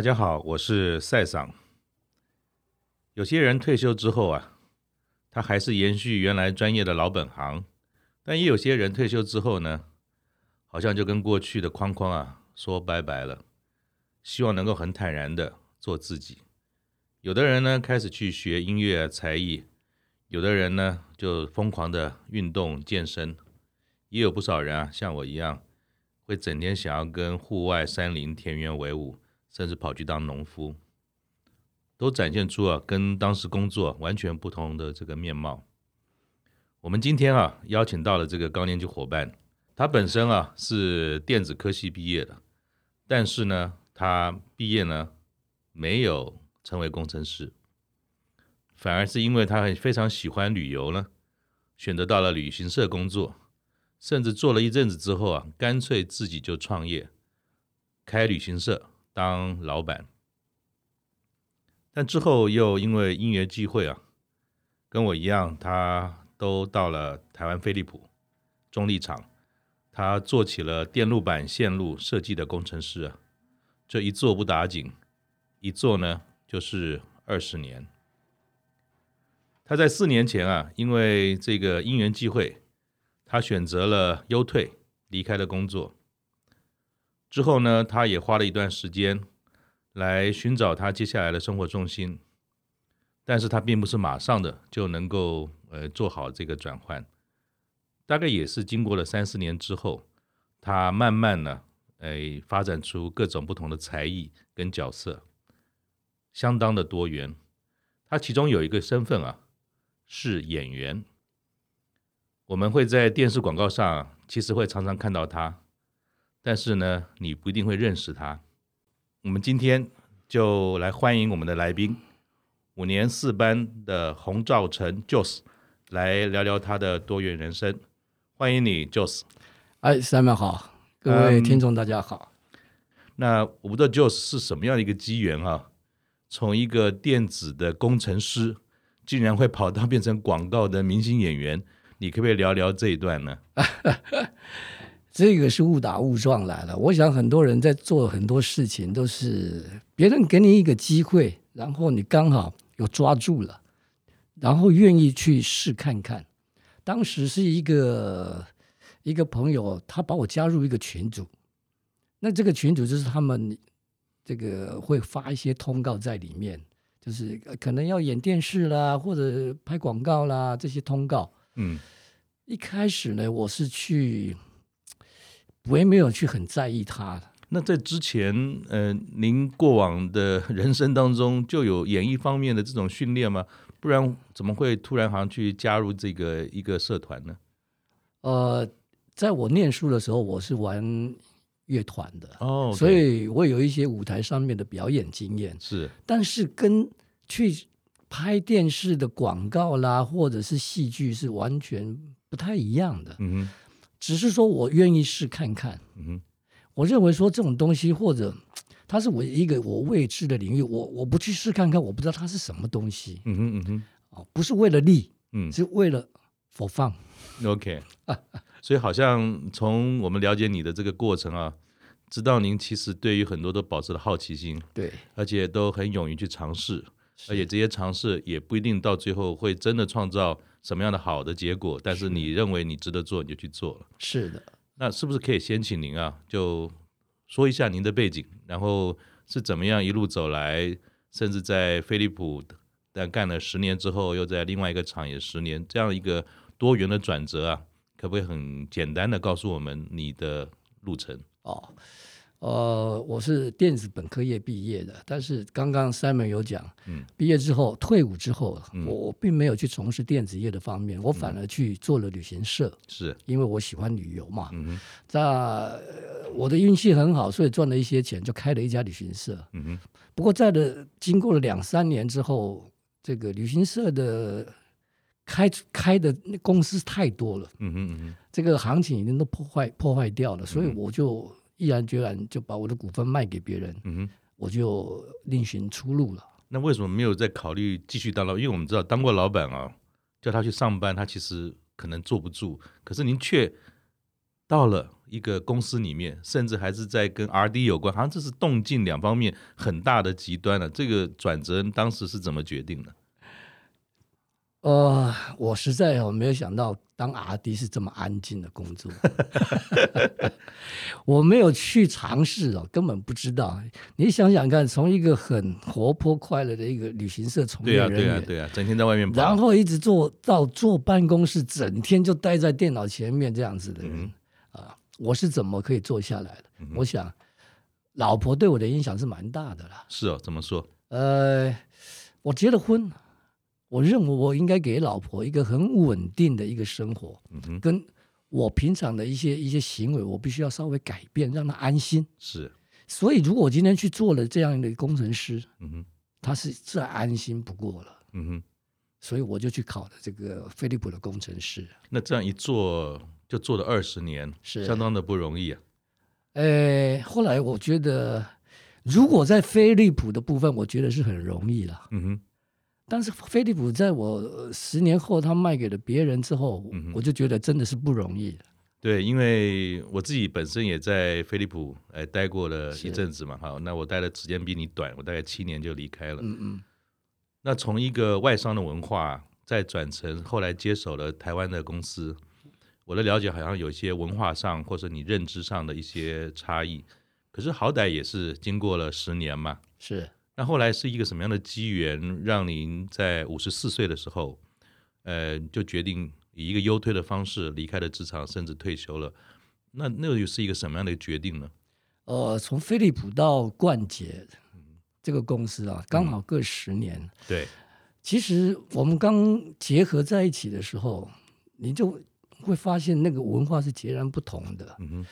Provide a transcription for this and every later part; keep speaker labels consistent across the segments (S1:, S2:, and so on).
S1: 大家好，我是赛桑。有些人退休之后啊，他还是延续原来专业的老本行；但也有些人退休之后呢，好像就跟过去的框框啊说拜拜了，希望能够很坦然的做自己。有的人呢开始去学音乐才艺，有的人呢就疯狂的运动健身，也有不少人啊像我一样，会整天想要跟户外山林田园为伍。甚至跑去当农夫，都展现出啊跟当时工作完全不同的这个面貌。我们今天啊邀请到了这个高年级伙伴，他本身啊是电子科系毕业的，但是呢他毕业呢没有成为工程师，反而是因为他很非常喜欢旅游呢，选择到了旅行社工作，甚至做了一阵子之后啊，干脆自己就创业，开旅行社。当老板，但之后又因为因缘际会啊，跟我一样，他都到了台湾飞利浦、中立厂，他做起了电路板线路设计的工程师啊。这一做不打紧，一做呢就是二十年。他在四年前啊，因为这个因缘际会，他选择了优退，离开了工作。之后呢，他也花了一段时间来寻找他接下来的生活重心，但是他并不是马上的就能够呃做好这个转换，大概也是经过了三四年之后，他慢慢呢，哎，发展出各种不同的才艺跟角色，相当的多元。他其中有一个身份啊，是演员，我们会在电视广告上其实会常常看到他。但是呢，你不一定会认识他。我们今天就来欢迎我们的来宾，五年四班的洪兆成 Joss 来聊聊他的多元人生。欢迎你，Joss。
S2: 哎，Simon 好，各位听众大家好。
S1: 嗯、那我不知道 Joss 是什么样的一个机缘哈、啊，从一个电子的工程师，竟然会跑到变成广告的明星演员，你可不可以聊聊这一段呢？
S2: 这个是误打误撞来了。我想很多人在做很多事情，都是别人给你一个机会，然后你刚好有抓住了，然后愿意去试看看。当时是一个一个朋友，他把我加入一个群组，那这个群组就是他们这个会发一些通告在里面，就是可能要演电视啦，或者拍广告啦这些通告。嗯，一开始呢，我是去。我也没有去很在意他。
S1: 那在之前，呃，您过往的人生当中就有演艺方面的这种训练吗？不然怎么会突然好像去加入这个一个社团呢？
S2: 呃，在我念书的时候，我是玩乐团的哦，所以我有一些舞台上面的表演经验。是，但是跟去拍电视的广告啦，或者是戏剧是完全不太一样的。嗯哼。只是说我愿意试看看，嗯哼，我认为说这种东西或者它是我一个我未知的领域，我我不去试看看，我不知道它是什么东西，嗯哼嗯哼，哦，不是为了利，嗯，是为了 for fun，OK，
S1: 所以好像从我们了解你的这个过程啊，知道您其实对于很多都保持了好奇心，对，而且都很勇于去尝试，而且这些尝试也不一定到最后会真的创造。什么样的好的结果？但是你认为你值得做，你就去做了。是的，那是不是可以先请您啊，就说一下您的背景，然后是怎么样一路走来，甚至在飞利浦，但干了十年之后，又在另外一个厂也十年，这样一个多元的转折啊，可不可以很简单的告诉我们你的路程？哦。
S2: 呃，我是电子本科业毕业的，但是刚刚 Simon 有讲，嗯，毕业之后退伍之后，嗯、我并没有去从事电子业的方面，我反而去做了旅行社，是因为我喜欢旅游嘛。嗯哼，在我的运气很好，所以赚了一些钱，就开了一家旅行社。嗯哼，不过在的经过了两三年之后，这个旅行社的开开的公司太多了。嗯这个行情已经都破坏破坏掉了，所以我就。毅然决然就把我的股份卖给别人，嗯哼，我就另寻出路了。
S1: 那为什么没有再考虑继续当老？因为我们知道当过老板啊，叫他去上班，他其实可能坐不住。可是您却到了一个公司里面，甚至还是在跟 R&D 有关，好像这是动静两方面很大的极端了。这个转折当时是怎么决定的？
S2: 呃，我实在我没有想到当 R&D 是这么安静的工作，我没有去尝试哦，根本不知道。你想想看，从一个很活泼快乐的一个旅行社从业人员，
S1: 对啊，对啊，对啊，整天在外面跑，
S2: 然后一直做到坐办公室，整天就待在电脑前面这样子的人啊、嗯呃，我是怎么可以坐下来的？嗯、我想，老婆对我的影响是蛮大的啦。
S1: 是哦，怎么说？
S2: 呃，我结了婚。我认为我应该给老婆一个很稳定的一个生活，嗯，跟我平常的一些一些行为，我必须要稍微改变，让她安心。
S1: 是，
S2: 所以如果我今天去做了这样的工程师，
S1: 嗯哼，
S2: 他是再安心不过了，
S1: 嗯哼，
S2: 所以我就去考了这个飞利浦的工程师。
S1: 那这样一做就做了二十年，是相当的不容易啊。
S2: 呃，后来我觉得，如果在飞利浦的部分，我觉得是很容易了，
S1: 嗯哼。
S2: 但是飞利浦在我十年后他卖给了别人之后，嗯、我就觉得真的是不容易。
S1: 对，因为我自己本身也在飞利浦哎待过了一阵子嘛，好，那我待的时间比你短，我大概七年就离开了。
S2: 嗯嗯。
S1: 那从一个外商的文化再转成后来接手了台湾的公司，我的了解好像有一些文化上或者你认知上的一些差异，可是好歹也是经过了十年嘛。
S2: 是。
S1: 那后来是一个什么样的机缘，让您在五十四岁的时候，呃，就决定以一个优退的方式离开了职场，甚至退休了？那那又是一个什么样的决定呢？
S2: 呃，从飞利浦到冠捷这个公司啊，刚好各十年。
S1: 嗯、对，
S2: 其实我们刚结合在一起的时候，你就会发现那个文化是截然不同的。
S1: 嗯哼，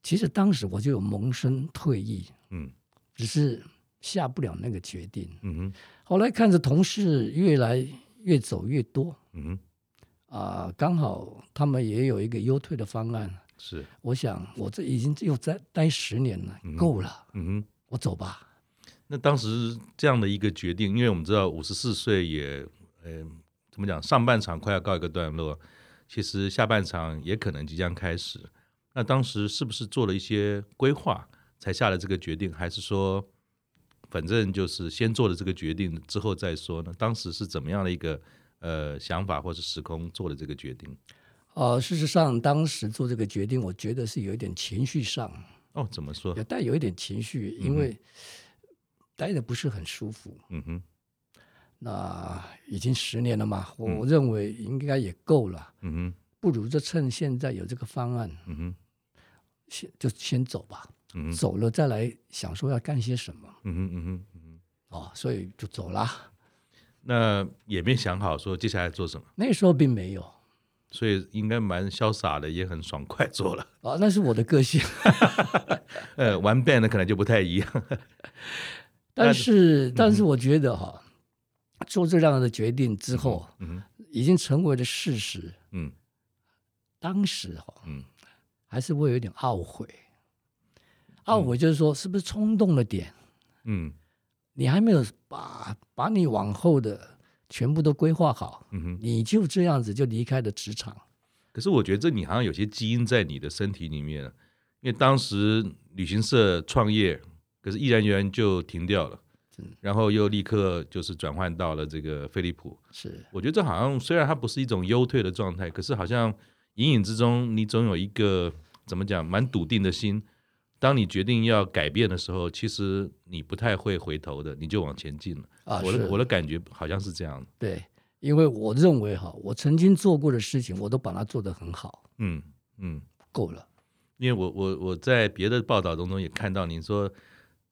S2: 其实当时我就有萌生退役，
S1: 嗯，
S2: 只是。下不了那个决定。
S1: 嗯哼。
S2: 后来看着同事越来越走越多。
S1: 嗯哼。
S2: 啊、呃，刚好他们也有一个优退的方案。
S1: 是。我
S2: 想，我这已经又在待十年了，嗯、够了。
S1: 嗯哼。
S2: 我走吧。
S1: 那当时这样的一个决定，因为我们知道五十四岁也，呃，怎么讲？上半场快要告一个段落，其实下半场也可能即将开始。那当时是不是做了一些规划，才下了这个决定，还是说？反正就是先做了这个决定之后再说呢。当时是怎么样的一个呃想法或者时空做的这个决定？
S2: 呃，事实上当时做这个决定，我觉得是有一点情绪上。
S1: 哦，怎么说？
S2: 也带有一点情绪，因为待的不是很舒服。
S1: 嗯哼。
S2: 那已经十年了嘛，我认为应该也够了。
S1: 嗯哼。
S2: 不如就趁现在有这个方案，
S1: 嗯哼，
S2: 先就先走吧。
S1: 嗯、
S2: 走了再来想说要干些什么，
S1: 嗯哼嗯哼嗯哼，
S2: 哦，所以就走了。
S1: 那也没想好说接下来做什么。
S2: 那时候并没有，
S1: 所以应该蛮潇洒的，也很爽快做了。
S2: 啊、哦，那是我的个性。
S1: 呃，玩 band 的可能就不太一样。
S2: 但是，但是我觉得哈，做这样的决定之后，
S1: 嗯，
S2: 已经成为了事实。
S1: 嗯，
S2: 当时哈，
S1: 嗯，
S2: 还是会有点懊悔。懊悔就是说，是不是冲动了点？
S1: 嗯，
S2: 你还没有把把你往后的全部都规划好，
S1: 嗯哼，
S2: 你就这样子就离开了职场。
S1: 可是我觉得这你好像有些基因在你的身体里面，因为当时旅行社创业，可是毅然决然就停掉了，然后又立刻就是转换到了这个飞利浦。
S2: 是，
S1: 我觉得这好像虽然它不是一种优退的状态，可是好像隐隐之中你总有一个怎么讲，蛮笃定的心。当你决定要改变的时候，其实你不太会回头的，你就往前进了。
S2: 啊，
S1: 我的我的感觉好像是这样。
S2: 对，因为我认为哈，我曾经做过的事情，我都把它做得很好。
S1: 嗯嗯，
S2: 够了。
S1: 因为我我我在别的报道当中也看到您说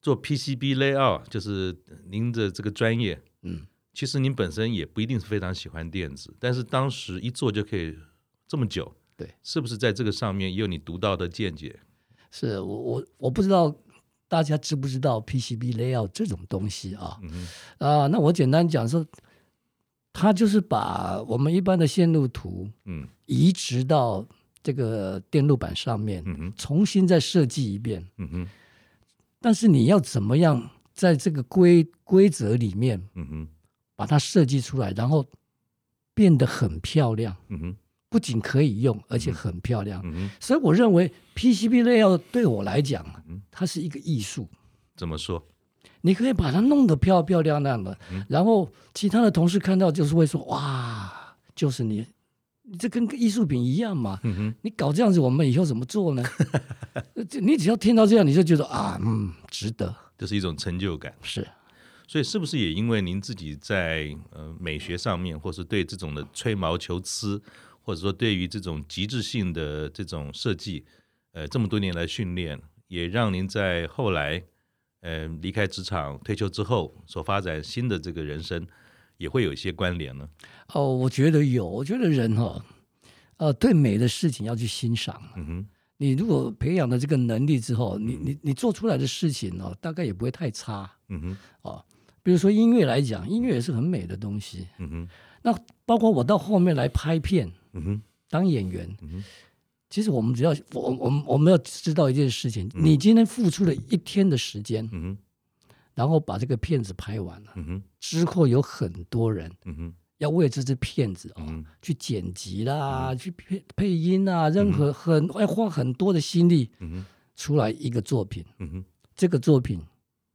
S1: 做 PCB layout，就是您的这个专业。
S2: 嗯，
S1: 其实您本身也不一定是非常喜欢电子，但是当时一做就可以这么久。
S2: 对，
S1: 是不是在这个上面也有你独到的见解？
S2: 是我我我不知道大家知不知道 PCB layout 这种东西啊？
S1: 嗯、
S2: 啊，那我简单讲说，它就是把我们一般的线路图，
S1: 嗯，
S2: 移植到这个电路板上面，
S1: 嗯哼，
S2: 重新再设计一遍，
S1: 嗯哼。
S2: 但是你要怎么样在这个规规则里面，
S1: 嗯哼，
S2: 把它设计出来，然后变得很漂亮，
S1: 嗯哼，
S2: 不仅可以用，而且很漂亮。
S1: 嗯、
S2: 所以我认为 PCB 类要对我来讲，它是一个艺术。
S1: 怎么说？
S2: 你可以把它弄得漂漂亮亮的，
S1: 嗯、
S2: 然后其他的同事看到就是会说：“哇，就是你，你这跟个艺术品一样嘛。
S1: 嗯”
S2: 你搞这样子，我们以后怎么做呢？你只要听到这样，你就觉得啊，嗯，值得，
S1: 这是一种成就感。
S2: 是。
S1: 所以是不是也因为您自己在呃美学上面，或是对这种的吹毛求疵，或者说对于这种极致性的这种设计，呃这么多年来训练，也让您在后来呃离开职场退休之后所发展新的这个人生，也会有一些关联呢？
S2: 哦，我觉得有，我觉得人哈、哦，呃，对美的事情要去欣赏。
S1: 嗯哼，
S2: 你如果培养了这个能力之后，你你你做出来的事情哦，大概也不会太差。
S1: 嗯哼，
S2: 哦。比如说音乐来讲，音乐也是很美的东西。
S1: 嗯哼，
S2: 那包括我到后面来拍片，
S1: 嗯哼，
S2: 当演员，
S1: 嗯哼，
S2: 其实我们只要我我们我们要知道一件事情，嗯、你今天付出了一天的时间，
S1: 嗯哼，
S2: 然后把这个片子拍完了，
S1: 嗯哼，
S2: 之后有很多人，
S1: 嗯哼，
S2: 要为这支片子啊、哦
S1: 嗯、
S2: 去剪辑啦，嗯、去配配音啊，任何很要花很多的心力，
S1: 嗯哼，
S2: 出来一个作品，
S1: 嗯哼，
S2: 这个作品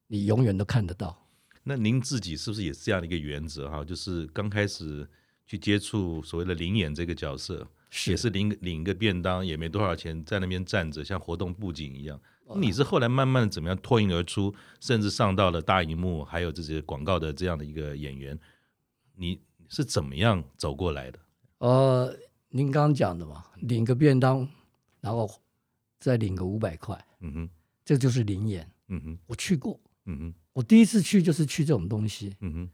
S2: 你永远都看得到。
S1: 那您自己是不是也是这样的一个原则哈？就是刚开始去接触所谓的灵演这个角色，是也是领领一个便当，也没多少钱，在那边站着像活动布景一样。你是后来慢慢的怎么样脱颖而出，甚至上到了大荧幕，还有这些广告的这样的一个演员，你是怎么样走过来的？
S2: 呃，您刚刚讲的嘛，领个便当，然后再领个五百块，
S1: 嗯哼，
S2: 这就是灵演，
S1: 嗯哼，
S2: 我去过，
S1: 嗯哼。
S2: 我第一次去就是去这种东西，
S1: 嗯哼，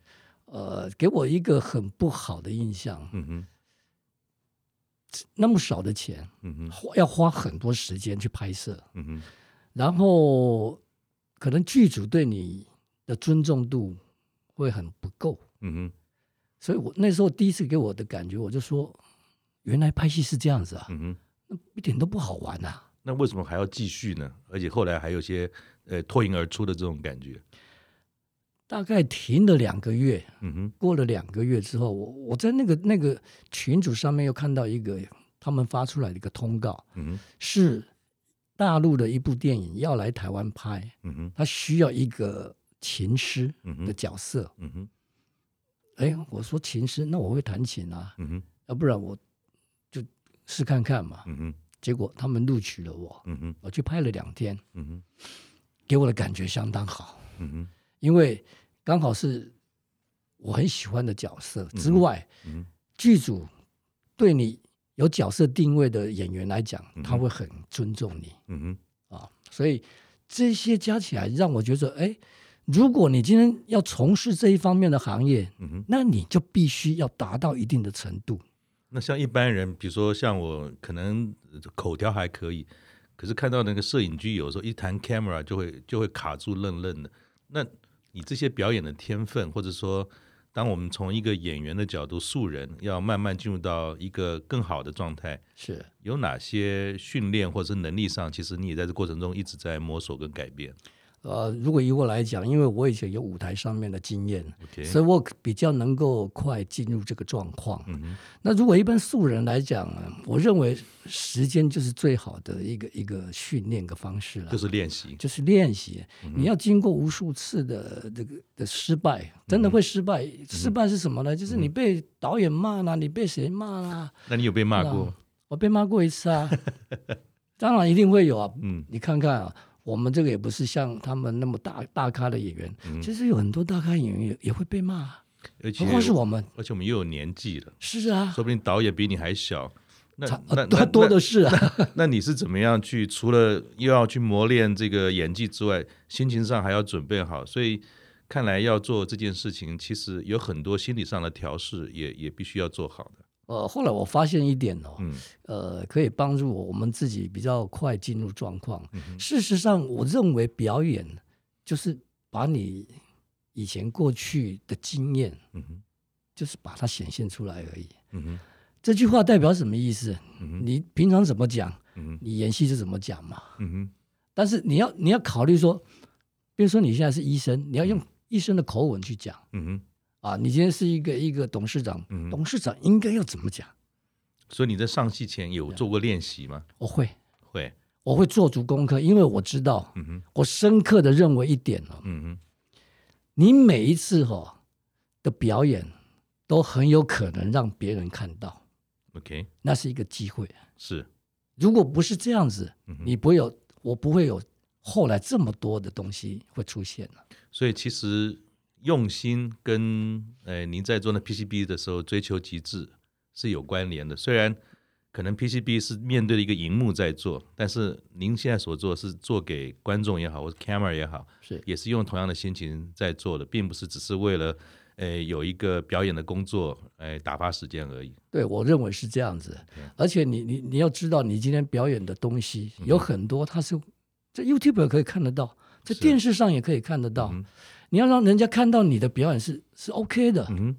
S2: 呃，给我一个很不好的印象。
S1: 嗯哼，
S2: 那么少的钱，
S1: 嗯哼，
S2: 要花很多时间去拍摄，
S1: 嗯哼，
S2: 然后可能剧组对你的尊重度会很不够，
S1: 嗯哼，
S2: 所以我那时候第一次给我的感觉，我就说，原来拍戏是这样子啊，
S1: 嗯
S2: 一点都不好玩啊，
S1: 那为什么还要继续呢？而且后来还有些呃脱颖而出的这种感觉。
S2: 大概停了两个月，
S1: 嗯哼，过
S2: 了两个月之后，我我在那个那个群组上面又看到一个他们发出来的一个通告，
S1: 嗯哼，
S2: 是大陆的一部电影要来台湾拍，
S1: 嗯哼，他
S2: 需要一个琴师的角色，
S1: 嗯哼，
S2: 哎，我说琴师，那我会弹琴啊，
S1: 嗯哼，
S2: 要不然我就试看看嘛，
S1: 嗯哼，
S2: 结果他们录取了我，我去拍了两天，给我的感觉相当好，因为。刚好是我很喜欢的角色之外，
S1: 嗯嗯、
S2: 剧组对你有角色定位的演员来讲，嗯、他会很尊重你。
S1: 嗯
S2: 哼，啊，所以这些加起来让我觉得，哎，如果你今天要从事这一方面的行业，
S1: 嗯哼，
S2: 那你就必须要达到一定的程度。
S1: 那像一般人，比如说像我，可能口条还可以，可是看到那个摄影机，有时候一弹 camera 就会就会卡住愣愣的。那你这些表演的天分，或者说，当我们从一个演员的角度，素人要慢慢进入到一个更好的状态，
S2: 是
S1: 有哪些训练或者是能力上，其实你也在这过程中一直在摸索跟改变。
S2: 呃，如果以我来讲，因为我以前有舞台上面的经验
S1: ，Okay.
S2: 所以我比较能够快进入这个状况。
S1: 嗯。
S2: 那如果一般素人来讲呢，我认为时间就是最好的一个一个训练的方式了。
S1: 就是练习，
S2: 就是练习。
S1: 嗯。
S2: 你要经过无数次的这个的失败，真的会失败。
S1: 嗯。
S2: 失败是什么呢？就是你被导演骂啦，你被谁骂啦？
S1: 那你有被骂过？
S2: 我被骂过一次啊，当然一定会有啊。
S1: 嗯，
S2: 你看看啊。我们这个也不是像他们那么大大咖的演员，
S1: 嗯、
S2: 其实有很多大咖演员也也会被骂，
S1: 而且
S2: 何况是我们，
S1: 而且我们又有年纪了，
S2: 是啊，
S1: 说不定导演比你还小，那
S2: 他
S1: 那
S2: 他多的是啊
S1: 那。那你是怎么样去？除了又要去磨练这个演技之外，心情上还要准备好，所以看来要做这件事情，其实有很多心理上的调试也，也也必须要做好的。
S2: 呃，后来我发现一点哦，
S1: 嗯，
S2: 呃，可以帮助我们自己比较快进入状况。
S1: 嗯。
S2: 事实上，我认为表演就是把你以前过去的经验，
S1: 嗯，
S2: 就是把它显现出来而已。
S1: 嗯，
S2: 这句话代表什么意思？
S1: 嗯，
S2: 你平常怎么讲，
S1: 嗯，
S2: 你演戏就怎么讲嘛。
S1: 嗯，
S2: 但是你要你要考虑说，比如说你现在是医生，你要用医生的口吻去讲。
S1: 嗯哼。
S2: 啊，你今天是一个一个董事长，嗯、董事长应该要怎么讲？
S1: 所以你在上戏前有做过练习吗？
S2: 我会，
S1: 会，
S2: 我会做足功课，因为我知道，
S1: 嗯哼，
S2: 我深刻的认为一点哦，
S1: 嗯哼，
S2: 你每一次哈、哦、的表演都很有可能让别人看到
S1: ，OK，
S2: 那是一个机会。
S1: 是，
S2: 如果不是这样子，
S1: 嗯、
S2: 你不会有，我不会有后来这么多的东西会出现。
S1: 所以其实用心跟呃您在做那 PCB 的时候追求极致是有关联的。虽然可能 PCB 是面对一个荧幕在做，但是您现在所做是做给观众也好，或者 camera 也好，
S2: 是
S1: 也是用同样的心情在做的，并不是只是为了。呃，有一个表演的工作，呃，打发时间而已。
S2: 对，我认为是这样子。而且你你你要知道，你今天表演的东西有很多，它是在 YouTube 也可以看得到，在电视上也可以看得到。你要让人家看到你的表演是是 OK 的。嗯，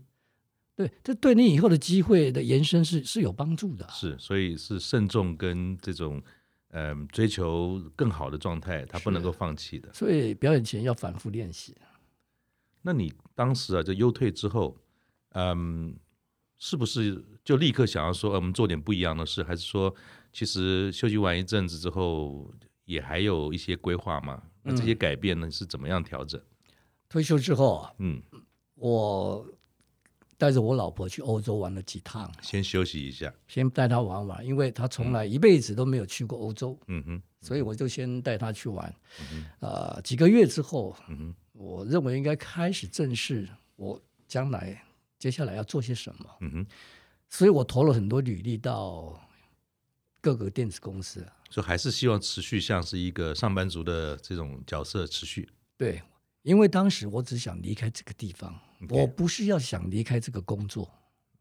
S2: 对，这对你以后的机会的延伸是是有帮助的。
S1: 是，所以是慎重跟这种嗯、呃、追求更好的状态，他不能够放弃的。
S2: 所以表演前要反复练习。
S1: 那你当时啊，就优退之后，嗯，是不是就立刻想要说，呃、我们做点不一样的事？还是说，其实休息完一阵子之后，也还有一些规划嘛？那这些改变呢，是怎么样调整？
S2: 退休之后啊，
S1: 嗯，
S2: 我带着我老婆去欧洲玩了几趟，
S1: 先休息一下，
S2: 先带她玩玩，因为她从来一辈子都没有去过欧洲，
S1: 嗯哼，
S2: 所以我就先带她去玩，嗯哼，呃，几个月之后，
S1: 嗯哼。
S2: 我认为应该开始正视我将来接下来要做些什么。
S1: 嗯哼，
S2: 所以我投了很多履历到各个电子公司。
S1: 所以还是希望持续像是一个上班族的这种角色持续。
S2: 对，因为当时我只想离开这个地方.我不是要想离开这个工作。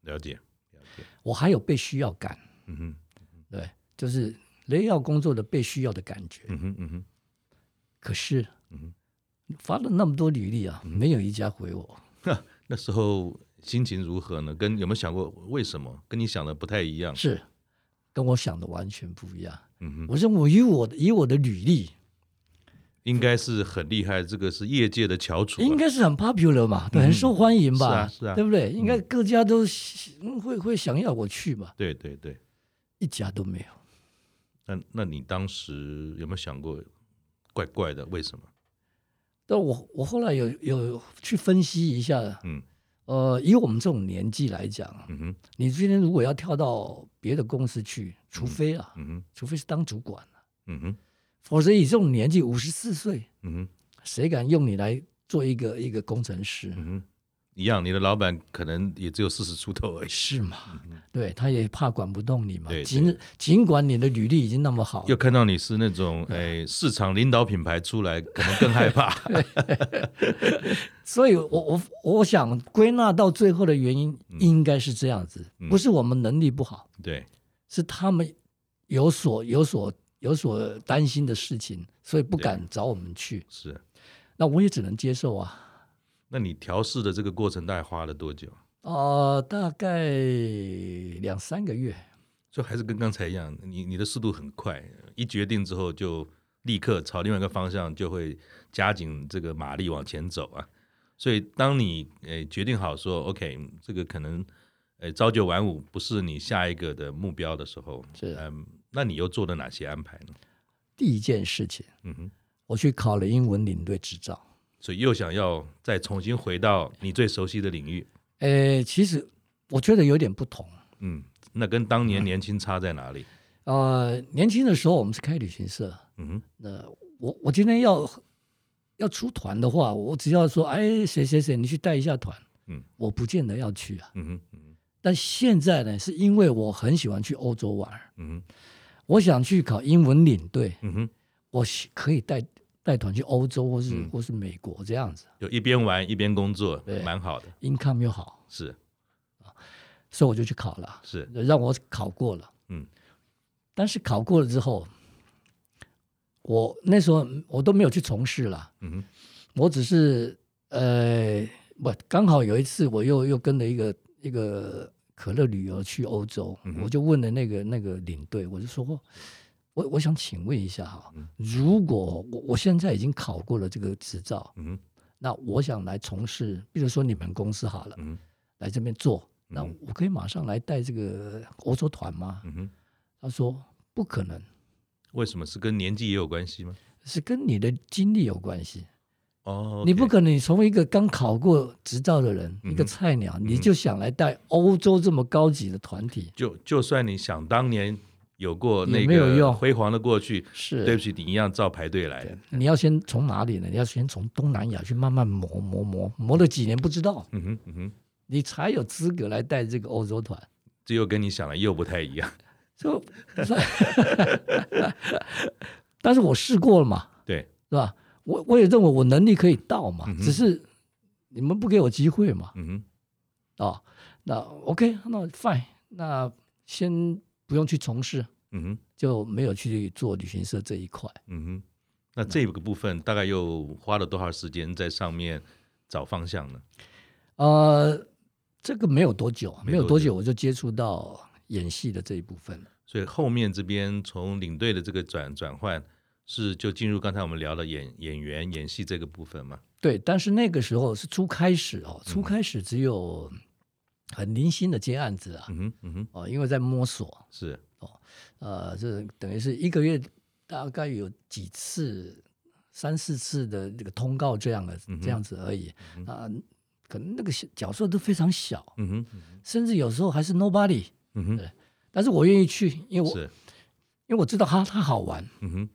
S1: 了解，了解。
S2: 我还有被需要感。
S1: 嗯哼，
S2: 对，就是雷要工作的被需要的感觉。
S1: 嗯哼，嗯哼。
S2: 可是，
S1: 嗯哼。
S2: 发了那么多履历啊，没有一家回我。
S1: 嗯、那时候心情如何呢？跟有没有想过为什么？跟你想的不太一样。
S2: 是，跟我想的完全不一样。
S1: 嗯哼，
S2: 我认为以我的以我的履历，
S1: 应该是很厉害，这个是业界的翘楚、啊，
S2: 应该是很 popular 嘛，对，很受欢迎吧？
S1: 是啊，是啊，
S2: 对不对？应该各家都会会想要我去嘛？
S1: 对对对，
S2: 一家都没有。
S1: 那那你当时有没有想过，怪怪的，为什么？
S2: 但我我后来有有去分析一下，
S1: 嗯，
S2: 呃，以我们这种年纪来讲，
S1: 嗯哼，
S2: 你今天如果要跳到别的公司去，除非啊，
S1: 嗯哼，
S2: 除非是当主管，
S1: 嗯哼，
S2: 否则以这种年纪五十四岁，
S1: 嗯哼，
S2: 谁敢用你来做一个一个工程师？
S1: 嗯哼。一样，你的老板可能也只有四十出头而已，
S2: 是吗？嗯、对，他也怕管不动你嘛。
S1: 对，
S2: 尽尽管你的履历已经那么好，
S1: 又看到你是那种哎市场领导品牌出来，可能更害怕。
S2: 所以我我我想归纳到最后的原因应该是这样子，
S1: 嗯、
S2: 不是我们能力不好，
S1: 对，
S2: 是他们有所有所有所担心的事情，所以不敢找我们去。
S1: 是，
S2: 那我也只能接受啊。
S1: 那你调试的这个过程大概花了多久？
S2: 呃，大概两三个月。
S1: 就还是跟刚才一样，你你的速度很快，一决定之后就立刻朝另外一个方向就会加紧这个马力往前走啊。所以当你诶决定好说 OK，这个可能诶朝九晚五不是你下一个的目标的时候，
S2: 是
S1: 嗯，那你又做了哪些安排呢？
S2: 第一件事情，
S1: 嗯哼，
S2: 我去考了英文领队执照。
S1: 所以又想要再重新回到你最熟悉的领域，
S2: 诶，其实我觉得有点不同。
S1: 嗯，那跟当年年轻差在哪里？
S2: 呃，年轻的时候我们是开旅行社，
S1: 嗯哼，
S2: 那我我今天要要出团的话，我只要说，哎，谁谁谁，你去带一下团，
S1: 嗯，
S2: 我不见得要去啊，
S1: 嗯哼，嗯哼，
S2: 但现在呢，是因为我很喜欢去欧洲玩，
S1: 嗯哼，
S2: 我想去考英文领队，
S1: 嗯哼，
S2: 我可以带。带团去欧洲或是、嗯、或是美国这样子，
S1: 就一边玩一边工作，对，蛮好的
S2: ，income 又好，
S1: 是。
S2: 所以我就去考了，
S1: 是。
S2: 让我考过了，
S1: 嗯，
S2: 但是考过了之后，我那时候我都没有去从事了，
S1: 嗯哼，
S2: 我只是呃，不，刚好有一次我又又跟了一个一个可乐旅游去欧洲，嗯、我就问了那个那个领队，我就说。我我想请问一下哈，如果我我现在已经考过了这个执照，
S1: 嗯，
S2: 那我想来从事，比如说你们公司好了，
S1: 嗯，
S2: 来这边做，那我可以马上来带这个欧洲团吗？嗯哼，他说不可能。
S1: 为什么？是跟年纪也有关系吗？
S2: 是跟你的经历有关系。
S1: 哦，okay、
S2: 你不可能从一个刚考过执照的人，嗯、一个菜鸟，你就想来带欧洲这么高级的团体？
S1: 就就算你想当年有过那个辉煌的过去，
S2: 是
S1: 对不起，你一样照排队来。
S2: 你要先从哪里呢？你要先从东南亚去慢慢磨磨磨，磨了几年不知道。嗯哼，嗯哼，你才有资格来带这个欧洲团。
S1: 这又跟你想的又不太一样。
S2: 就，但是我试过了嘛？
S1: 对，
S2: 是吧？我我也认为我能力可以到嘛，嗯、只是你们不给我机会嘛。嗯哼，哦，那 OK，那 fine，那先不用去从事，嗯哼，就没有去做旅行社这一块。
S1: 嗯哼，那这个部分大概又花了多少时间在上面找方向呢？
S2: 呃，这个没有多久，没有多久我就接触到演戏的这一部分了。
S1: 所以后面这边从领队的这个转转换。是就进入刚才我们聊的演演员演戏这个部分吗？
S2: 对，但是那个时候是初开始哦，初开始只有很零星的接案子啊，嗯哼，嗯哼，哦，因为在摸索，
S1: 是。
S2: 哦，呃，这等于是一个月大概有几次，三四次的这个通告这样的、嗯、这样子而已啊、可能那个角色都非常小，嗯哼，嗯哼，甚至有时候还是 nobody，嗯哼，对，但是我愿意去，因为我因为我知道他他好玩，嗯哼。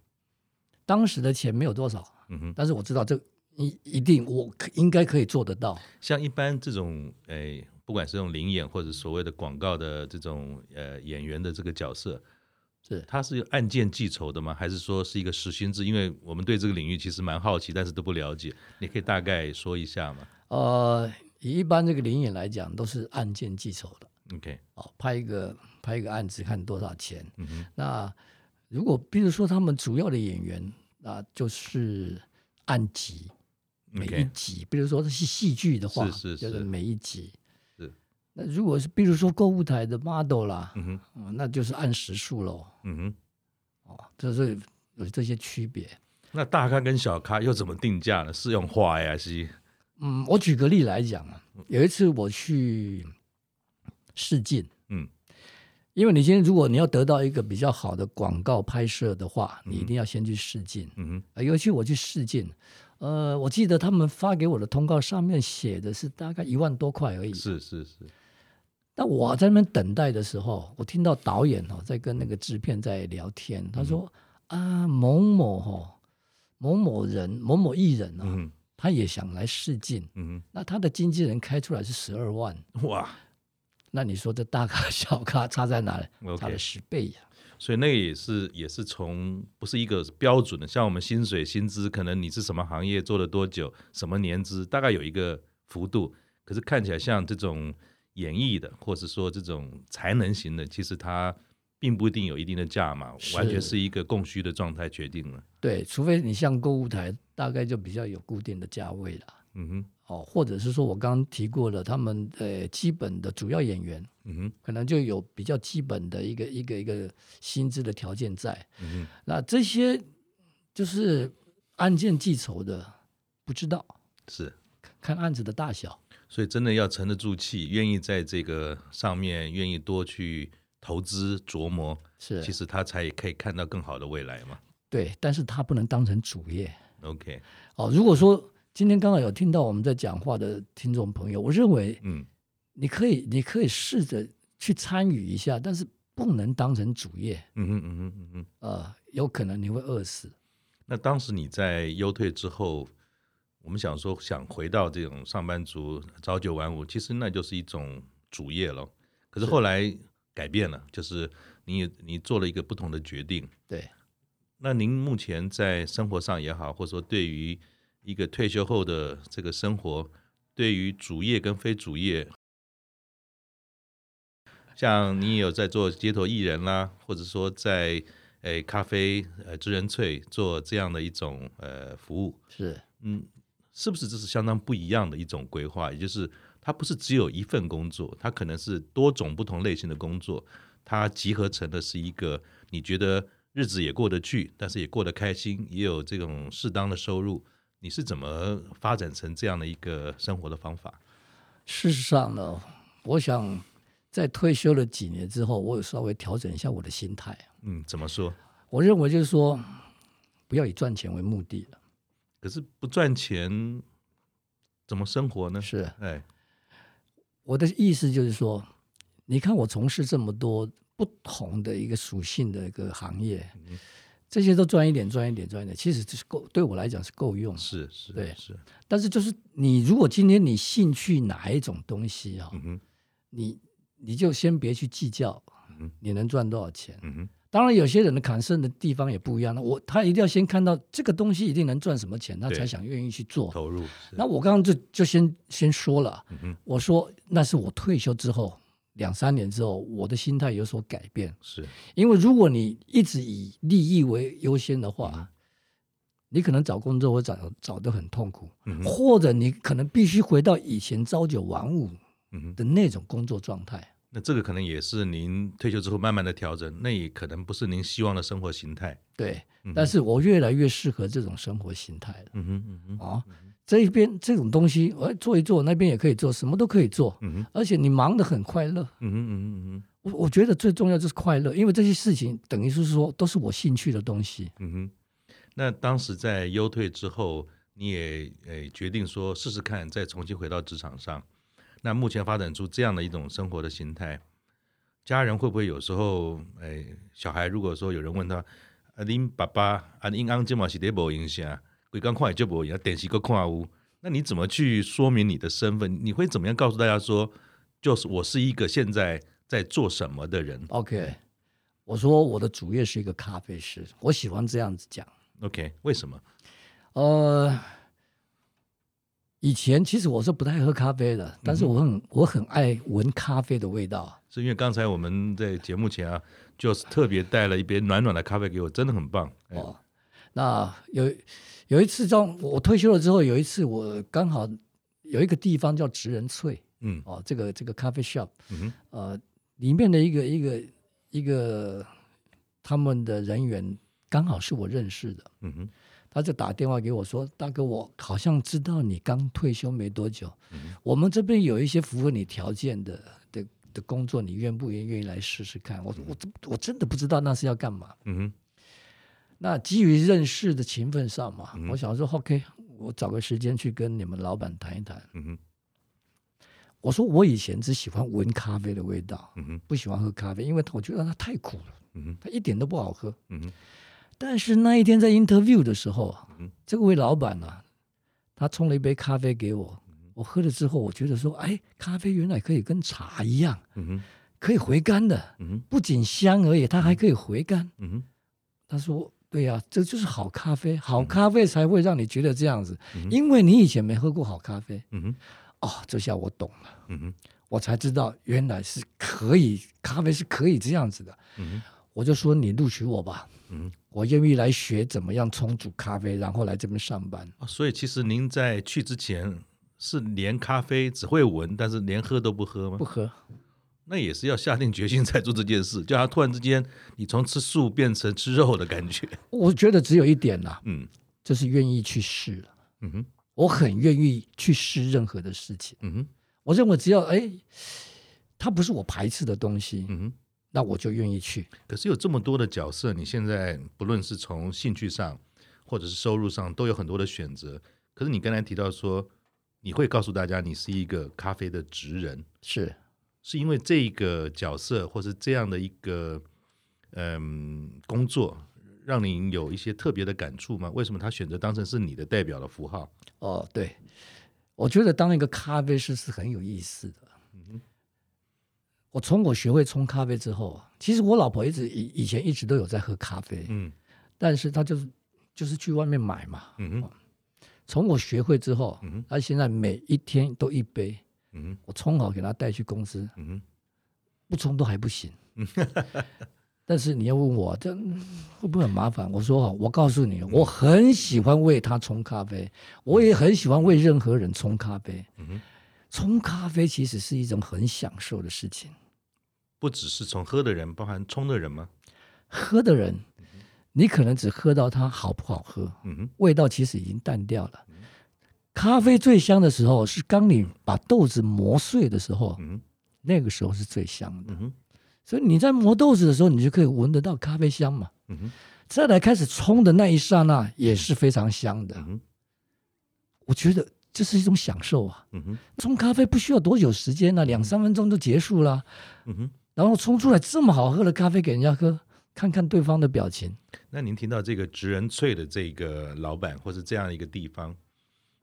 S2: 当时的钱没有多少，嗯哼，但是我知道这一一定我应该可以做得到。
S1: 像一般这种，诶，不管是用灵演或者所谓的广告的这种呃演员的这个角色，
S2: 是
S1: 他是按件计酬的吗？还是说是一个时薪制？因为我们对这个领域其实蛮好奇，但是都不了解，你可以大概说一下吗？
S2: 呃，以一般这个灵演来讲，都是按件计酬的。
S1: OK，
S2: 哦，拍一个拍一个案子看多少钱？嗯哼，那。如果比如说他们主要的演员啊，就是按集每一集，比如说是戏剧的话，
S1: 是是
S2: 就是每一集
S1: 是。
S2: 那如果是比如说购物台的 model 啦，嗯哼，那就是按时数喽，嗯哼，哦，就是有这些区别。
S1: 那大咖跟小咖又怎么定价呢？是用花呀，是？
S2: 嗯，我举个例来讲啊，有一次我去试镜，嗯。因为你今天如果你要得到一个比较好的广告拍摄的话，你一定要先去试镜。嗯哼，尤其我去试镜，呃，我记得他们发给我的通告上面写的是大概一万多块而已。
S1: 是是是。
S2: 那我在那边等待的时候，我听到导演哦在跟那个制片在聊天，他说、嗯、啊某某哈某某人某某艺人啊、哦，嗯、他也想来试镜。嗯哼，那他的经纪人开出来是十二万。哇。那你说这大咖小咖 差在哪里？差了十倍呀、啊！
S1: 所以那个也是也是从不是一个标准的，像我们薪水薪资，可能你是什么行业做了多久，什么年资，大概有一个幅度。可是看起来像这种演绎的，或者说这种才能型的，其实它并不一定有一定的价码，完全是一个供需的状态决定了。
S2: 对，除非你像购物台，大概就比较有固定的价位了。嗯哼。哦，或者是说我刚刚提过了，他们呃基本的主要演员，嗯哼，可能就有比较基本的一个一个一个薪资的条件在，嗯哼，那这些就是案件计酬的，不知道
S1: 是
S2: 看案子的大小，
S1: 所以真的要沉得住气，愿意在这个上面愿意多去投资琢磨，是，其实他才可以看到更好的未来嘛。
S2: 对，但是他不能当成主业。
S1: OK，
S2: 哦，如果说。今天刚好有听到我们在讲话的听众朋友，我认为，嗯，你可以，你可以试着去参与一下，但是不能当成主业，嗯嗯嗯嗯嗯哼，呃，有可能你会饿死。
S1: 那当时你在优退之后，我们想说想回到这种上班族朝九晚五，其实那就是一种主业了。可是后来改变了，是就是你你做了一个不同的决定。
S2: 对。
S1: 那您目前在生活上也好，或者说对于一个退休后的这个生活，对于主业跟非主业，像你也有在做街头艺人啦，或者说在诶咖啡呃知人萃做这样的一种呃服务，
S2: 是
S1: 嗯，是不是这是相当不一样的一种规划？也就是它不是只有一份工作，它可能是多种不同类型的工作，它集合成的是一个你觉得日子也过得去，但是也过得开心，也有这种适当的收入。你是怎么发展成这样的一个生活的方法？
S2: 事实上呢，我想在退休了几年之后，我有稍微调整一下我的心态。
S1: 嗯，怎么说？
S2: 我认为就是说，不要以赚钱为目的了。
S1: 可是不赚钱怎么生活呢？
S2: 是，
S1: 哎，
S2: 我的意思就是说，你看我从事这么多不同的一个属性的一个行业。嗯这些都赚一点，赚一点，赚一点，其实这是够，对我来讲是够用。
S1: 是是，
S2: 对
S1: 是。
S2: 但是就是你，如果今天你兴趣哪一种东西啊，
S1: 嗯，
S2: 你你就先别去计较，你能赚多少钱。
S1: 嗯，
S2: 当然，有些人的砍胜的地方也不一样。我他一定要先看到这个东西一定能赚什么钱，他才想愿意去做
S1: 投入。
S2: 那我刚刚就就先先说了，
S1: 嗯，
S2: 我说那是我退休之后。两三年之后，我的心态有所改变，
S1: 是
S2: 因为如果你一直以利益为优先的话，
S1: 嗯、
S2: 你可能找工作会找找得很痛苦，
S1: 嗯，
S2: 或者你可能必须回到以前朝九晚五的那种工作状态。
S1: 嗯、那这个可能也是您退休之后慢慢的调整，那也可能不是您希望的生活形态。
S2: 对，嗯、但是我越来越适合这种生活形态了。
S1: 嗯哼嗯哼，
S2: 啊。这一边这种东西，我做一做，那边也可以做，什么都可以做。
S1: 嗯哼，
S2: 而且你忙得很快乐。
S1: 嗯哼嗯哼嗯哼，
S2: 我我觉得最重要就是快乐，因为这些事情等于是说都是我兴趣的东西。
S1: 嗯哼，那当时在优退之后，你也诶决定说试试看，再重新回到职场上。那目前发展出这样的一种生活的形态，家人会不会有时候诶，小孩如果说有人问他，啊，您爸爸啊，您安这么是得无影响？鬼刚快就不一样，点起个跨屋，那你怎么去说明你的身份？你会怎么样告诉大家说，就是我是一个现在在做什么的人
S2: ？OK，我说我的主业是一个咖啡师，我喜欢这样子讲。
S1: OK，为什么？
S2: 呃，以前其实我是不太喝咖啡的，但是我很、嗯、我很爱闻咖啡的味道。
S1: 是因为刚才我们在节目前啊，就是特别带了一杯暖暖的咖啡给我，真的很棒。
S2: 哦，那有。有一次，当我退休了之后，有一次我刚好有一个地方叫职人翠，
S1: 嗯，
S2: 哦，这个这个咖啡 shop，
S1: 嗯
S2: 呃，里面的一个一个一个他们的人员刚好是我认识的，
S1: 嗯哼，
S2: 他就打电话给我说：“大哥，我好像知道你刚退休没多久，
S1: 嗯，
S2: 我们这边有一些符合你条件的的的工作，你愿不愿愿意来试试看？”我我我真的不知道那是要干嘛，
S1: 嗯哼。
S2: 那基于认识的情分上嘛，
S1: 嗯、
S2: 我想说，OK，我找个时间去跟你们老板谈一谈。
S1: 嗯哼，
S2: 我说我以前只喜欢闻咖啡的味道，
S1: 嗯哼，
S2: 不喜欢喝咖啡，因为我觉得它太苦了，
S1: 嗯哼，
S2: 它一点都不好喝。
S1: 嗯哼，
S2: 但是那一天在 interview 的时候，
S1: 嗯、
S2: 这位老板呢、啊，他冲了一杯咖啡给我，我喝了之后，我觉得说，哎，咖啡原来可以跟茶一样，
S1: 嗯哼，
S2: 可以回甘的，
S1: 嗯哼，
S2: 不仅香而已，它还可以回甘。
S1: 嗯哼，
S2: 他说。对呀、啊，这就是好咖啡，好咖啡才会让你觉得这样子，
S1: 嗯、
S2: 因为你以前没喝过好咖啡。
S1: 嗯哼，
S2: 哦，这下我懂了。
S1: 嗯哼，
S2: 我才知道原来是可以，咖啡是可以这样子的。
S1: 嗯哼，
S2: 我就说你录取我吧。
S1: 嗯，
S2: 我愿意来学怎么样冲煮咖啡，然后来这边上班。
S1: 所以其实您在去之前是连咖啡只会闻，但是连喝都不喝吗？
S2: 不喝。
S1: 那也是要下定决心才做这件事，叫他突然之间，你从吃素变成吃肉的感觉。
S2: 我觉得只有一点啦，
S1: 嗯，
S2: 就是愿意去试了。
S1: 嗯哼，
S2: 我很愿意去试任何的事情。
S1: 嗯哼，
S2: 我认为只要哎，它不是我排斥的东西，
S1: 嗯哼，
S2: 那我就愿意去。
S1: 可是有这么多的角色，你现在不论是从兴趣上，或者是收入上，都有很多的选择。可是你刚才提到说，你会告诉大家，你是一个咖啡的职人，
S2: 是。
S1: 是因为这个角色，或是这样的一个嗯工作，让您有一些特别的感触吗？为什么他选择当成是你的代表的符号？
S2: 哦，对，我觉得当一个咖啡师是很有意思的。
S1: 嗯哼，
S2: 我从我学会冲咖啡之后，其实我老婆一直以以前一直都有在喝咖啡，
S1: 嗯，
S2: 但是她就是就是去外面买嘛，
S1: 嗯哼，
S2: 从我学会之后，
S1: 嗯哼，
S2: 她现在每一天都一杯。
S1: 嗯，
S2: 我冲好给他带去公司，
S1: 嗯，
S2: 不冲都还不行。但是你要问我这会不会很麻烦？我说哈，我告诉你，我很喜欢为他冲咖啡，我也很喜欢为任何人冲咖啡。
S1: 嗯，
S2: 冲咖啡其实是一种很享受的事情。
S1: 不只是从喝的人，包含冲的人吗？
S2: 喝的人，你可能只喝到它好不好喝，
S1: 嗯，
S2: 味道其实已经淡掉了。咖啡最香的时候是当你把豆子磨碎的时候，那个时候是最香的。
S1: 嗯，
S2: 所以你在磨豆子的时候，你就可以闻得到咖啡香嘛。
S1: 嗯，
S2: 再来开始冲的那一刹那，也是非常香的。
S1: 嗯，
S2: 我觉得这是一种享受啊。冲咖啡不需要多久时间呢、啊？两三分钟就结束了。
S1: 嗯哼，
S2: 然后冲出来这么好喝的咖啡给人家喝，看看对方的表情。
S1: 那您听到这个职人萃的这个老板，或是这样一个地方，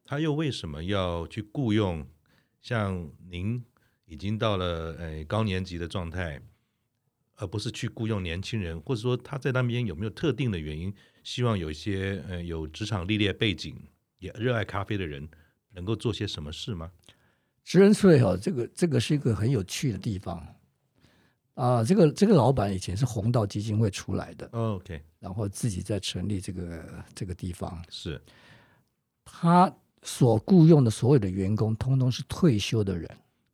S1: 他又为什么要去雇佣像您已经到了呃高年级的状态，而不是去雇佣年轻人，或者说他在那边有没有特定的原因，希望有一些呃有职场历练背景也热爱咖啡的人能够做些什么事吗？
S2: 职人萃哦，这个这个是一个很有趣的地方。啊，这个这个老板以前是红道基金会出来的
S1: ，OK，
S2: 然后自己在成立这个这个地方，
S1: 是
S2: 他所雇佣的所有的员工，通通是退休的人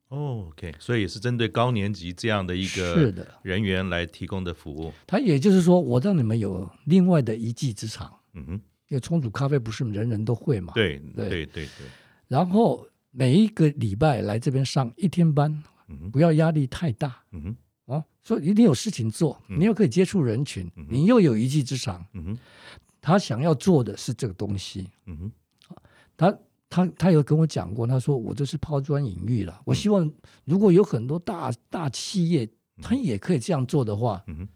S1: ，OK，所以是针对高年级这样的一个
S2: 是的。
S1: 人员来提供的服务。
S2: 他也就是说，我让你们有另外的一技之长，
S1: 嗯哼，
S2: 因为冲煮咖啡不是人人都会嘛，
S1: 对
S2: 对。
S1: 对对对，
S2: 然后每一个礼拜来这边上一天班，
S1: 嗯，
S2: 不要压力太大，
S1: 嗯哼。
S2: 哦，所以一定有事情做，你又可以接触人群，
S1: 嗯、
S2: 你又有一技之长。
S1: 嗯哼，
S2: 他想要做的是这个东西。
S1: 嗯哼，
S2: 他他他有跟我讲过，他说我这是抛砖引玉了。我希望如果有很多大大企业，他也可以这样做的话，
S1: 嗯哼，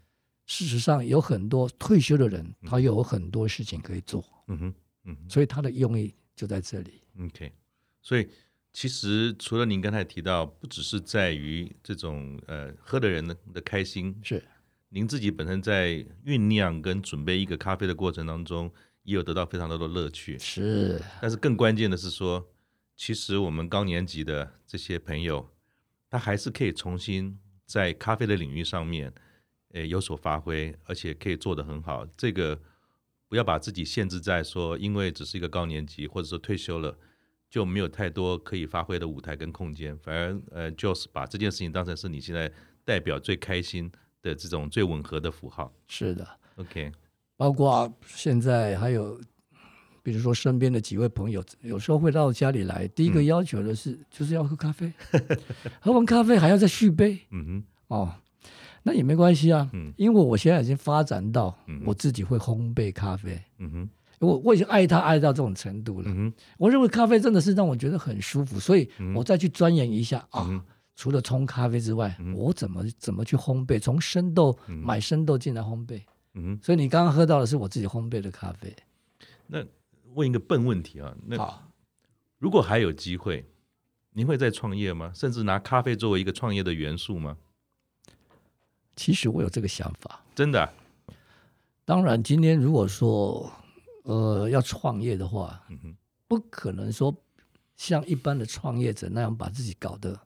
S2: 事实上有很多退休的人，他有很多事情可以做。
S1: 嗯哼，嗯，
S2: 所以他的用意就在这里。
S1: OK，所以。其实除了您刚才提到，不只是在于这种呃喝的人的的开心，
S2: 是
S1: 您自己本身在酝酿跟准备一个咖啡的过程当中，也有得到非常多的乐趣。
S2: 是，
S1: 但是更关键的是说，其实我们高年级的这些朋友，他还是可以重新在咖啡的领域上面，诶有所发挥，而且可以做得很好。这个不要把自己限制在说，因为只是一个高年级，或者说退休了。就没有太多可以发挥的舞台跟空间，反而呃，就是把这件事情当成是你现在代表最开心的这种最吻合的符号。
S2: 是的
S1: ，OK。
S2: 包括现在还有，比如说身边的几位朋友，有时候会到家里来，第一个要求的是、嗯、就是要喝咖啡，喝完咖啡还要再续杯。嗯哼，哦，那也没关系啊，嗯，因为我现在已经发展到我自己会烘焙咖啡。嗯哼。我我已经爱它爱到这种程度了。嗯、我认为咖啡真的是让我觉得很舒服，所以我再去钻研一下、嗯、啊。除了冲咖啡之外，嗯、我怎么怎么去烘焙？从生豆、嗯、买生豆进来烘焙。嗯，所以你刚刚喝到的是我自己烘焙的咖啡。
S1: 那问一个笨问题啊，那如果还有机会，您会再创业吗？甚至拿咖啡作为一个创业的元素吗？
S2: 其实我有这个想法。
S1: 真的、啊？
S2: 当然，今天如果说。呃，要创业的话，不可能说像一般的创业者那样把自己搞得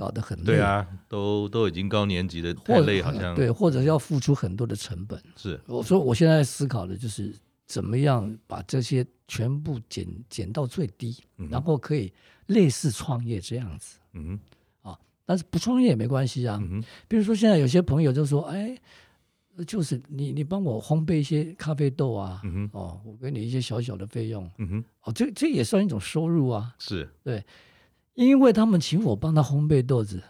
S2: 搞得很累。
S1: 对啊，都都已经高年级的，太累好像。
S2: 对，或者要付出很多的成本。
S1: 是，
S2: 我说我现在思考的就是怎么样把这些全部减减到最低，嗯，然后可以类似创业这样子。嗯，啊，但是不创业也没关系啊。嗯，比如说现在有些朋友就说，哎。就是你，你帮我烘焙一些咖啡豆啊，嗯、哦，我给你一些小小的费用，嗯哼，哦，这这也算一种收入啊，
S1: 是
S2: 对，因为他们请我帮他烘焙豆子，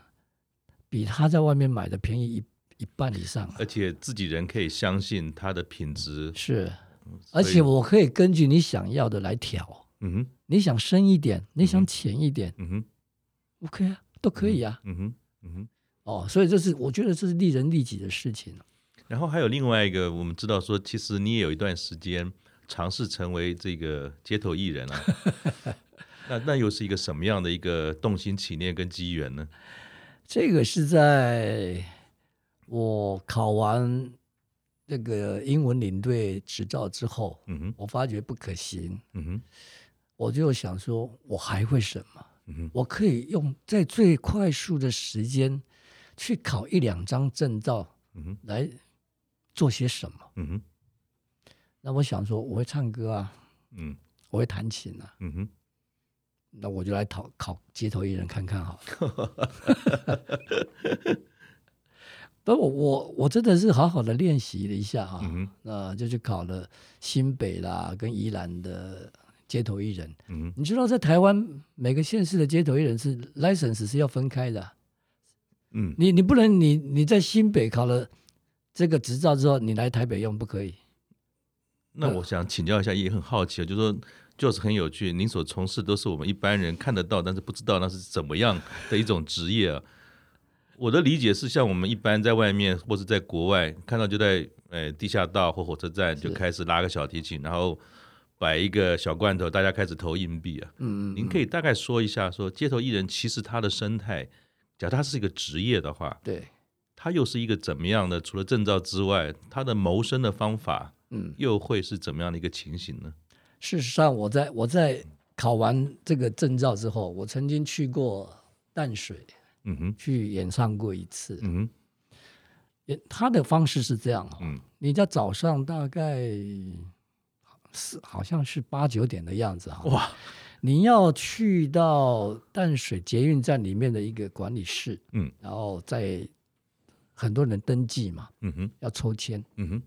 S2: 比他在外面买的便宜一一半以上，
S1: 而且自己人可以相信它的品质。
S2: 是，而且我可以根据你想要的来调，嗯哼，你想深一点，你想浅一点，嗯哼，OK 啊，都可以啊，嗯哼，嗯哼，哦，所以这是我觉得这是利人利己的事情。
S1: 然后还有另外一个，我们知道说，其实你也有一段时间尝试成为这个街头艺人啊。那那又是一个什么样的一个动心起念跟机缘呢？
S2: 这个是在我考完那个英文领队执照之后，嗯哼，我发觉不可行，嗯哼，我就想说，我还会什么？嗯哼，我可以用在最快速的时间去考一两张证照，嗯哼，来。做些什么？嗯哼，那我想说，我会唱歌啊，嗯，我会弹琴啊，嗯哼，那我就来考考街头艺人看看好了。不，我我我真的是好好的练习了一下哈、啊，嗯哼，那就去考了新北啦跟宜兰的街头艺人。嗯，你知道在台湾每个县市的街头艺人是 license 是要分开的。嗯，你你不能你你在新北考了这个执照之后，你来台北用不可以？
S1: 那我想请教一下，也很好奇，就是说就是很有趣，您所从事都是我们一般人看得到，但是不知道那是怎么样的一种职业啊。我的理解是，像我们一般在外面或是在国外看到，就在呃地下道或火车站就开始拉个小提琴，然后摆一个小罐头，大家开始投硬币啊。嗯嗯。您可以大概说一下，说街头艺人其实他的生态，假如他是一个职业的话，
S2: 对，
S1: 他又是一个怎么样的？除了证照之外，他的谋生的方法，嗯，又会是怎么样的一个情形呢？
S2: 事实上，我在我在考完这个证照之后，我曾经去过淡水。嗯哼，去演唱过一次。嗯哼，演他的方式是这样哦。嗯，你在早上大概是好像是八九点的样子哈。哇，你要去到淡水捷运站里面的一个管理室。嗯，然后在很多人登记嘛。嗯哼，要抽签。嗯哼，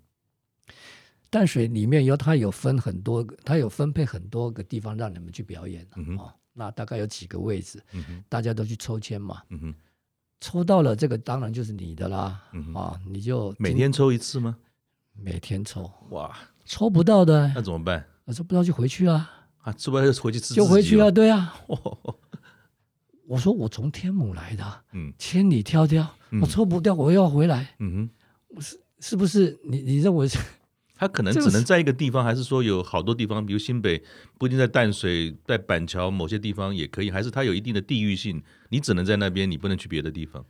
S2: 淡水里面有它有分很多，它有分配很多个地方让你们去表演。嗯哦。那大概有几个位置，嗯、哼大家都去抽签嘛，嗯、哼抽到了这个当然就是你的啦，嗯、啊，你就
S1: 每天抽一次吗？
S2: 每天抽，哇，抽不到的
S1: 那怎么办？
S2: 那抽不到就回去啊，
S1: 啊，抽不到就回去吃，
S2: 就回去啊，对啊。哦、我说我从天母来的，嗯，千里迢迢，嗯、我抽不掉，我又要回来，嗯哼，是是不是？你你认为是？
S1: 他可能只能在一个地方，还是说有好多地方，比如新北不一定在淡水，在板桥某些地方也可以，还是它有一定的地域性，你只能在那边，你不能去别的地方。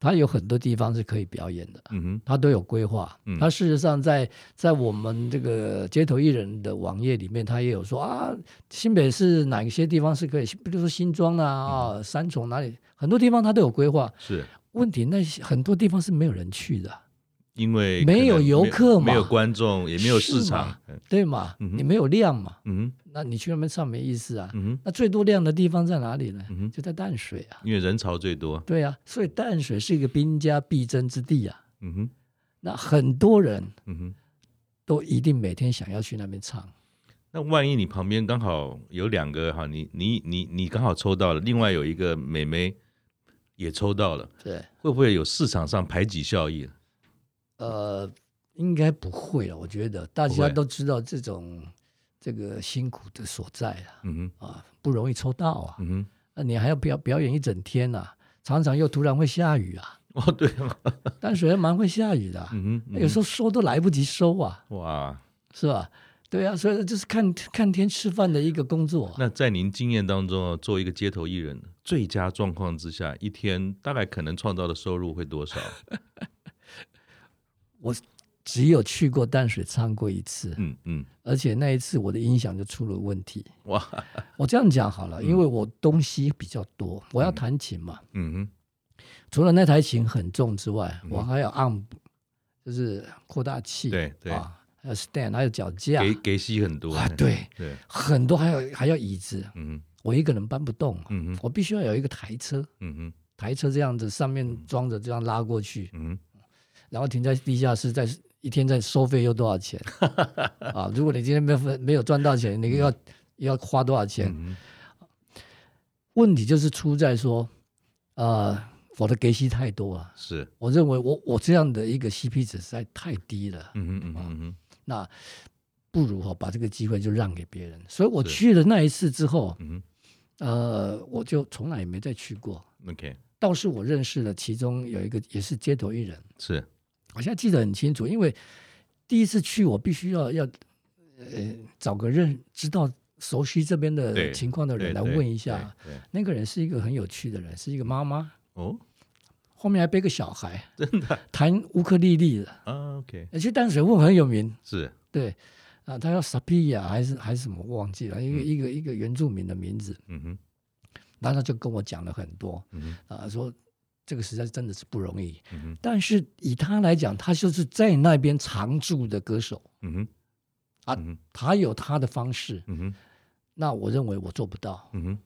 S2: 它有很多地方是可以表演的，嗯哼，它都有规划。嗯它事实上在在我们这个街头艺人的网页里面，它也有说啊，新北市哪一些地方是可以，比如说新庄啊啊，三重哪里，很多地方它都有规划。
S1: 是
S2: 问题，那些很多地方是没有人去的。
S1: 因为
S2: 没有游客嘛，
S1: 没有观众，也没有市场，
S2: 对嘛？你没有量嘛？嗯，那你去那边唱没意思啊。嗯，那最多量的地方在哪里呢？嗯，就在淡水啊。
S1: 因为人潮最多。
S2: 对啊，所以淡水是一个兵家必争之地啊。嗯哼，那很多人，嗯哼，都一定每天想要去那边唱。
S1: 那万一你旁边刚好有两个哈，你你你你刚好抽到了，另外有一个美眉也抽到了，对，会不会有市场上排挤效应？
S2: 呃，应该不会了。我觉得大家都知道这种这个辛苦的所在啊，嗯哼，啊，不容易抽到啊，嗯哼，那你还要表表演一整天呐，常常又突然会下雨啊，
S1: 哦，对，
S2: 淡水还蛮会下雨的，嗯哼，有时候收都来不及收啊，
S1: 哇，
S2: 是吧？对啊，所以就是看看天吃饭的一个工作。
S1: 那在您经验当中啊，做一个街头艺人，最佳状况之下，一天大概可能创造的收入会多少？
S2: 我只有去过淡水唱过一次，嗯嗯，而且那一次我的音响就出了问题。哇，我这样讲好了，因为我东西比较多，我要弹琴嘛，嗯。哼，除了那台琴很重之外，我还有 amp，就是扩大器，对对。啊，还有 stand，还有脚架，
S1: 给给吸很多。
S2: 啊，对。对，很多，还有还要椅子，嗯，我一个人搬不动，嗯哼，我必须要有一个台车，嗯哼，台车这样子上面装着这样拉过去，嗯。然后停在地下室，在一天在收费又多少钱 啊？如果你今天没没有赚到钱，你要、嗯、要花多少钱？嗯、问题就是出在说，呃，我的给息太多啊。是，我认为我我这样的一个 CP 值实在太低了。嗯嗯嗯嗯嗯，那不如哈把这个机会就让给别人。所以我去了那一次之后，嗯、呃，我就从来也没再去过。OK，倒是我认识了其中有一个也是街头艺人。是。我现在记得很清楚，因为第一次去，我必须要要呃找个认知道熟悉这边的情况的人来问一下。那个人是一个很有趣的人，是一个妈妈哦，后面还背个小孩，真的弹乌克丽丽的啊。OK，而且淡水问很有名，是对啊，他叫萨皮亚还是还是什么忘记了，一个一个一个原住民的名字。嗯哼，然后他就跟我讲了很多，嗯啊说。这个实在真的是不容易，嗯、但是以他来讲，他就是在那边常驻的歌手，嗯哼，啊，嗯、他有他的方式，嗯哼，那我认为我做不到，嗯哼，嗯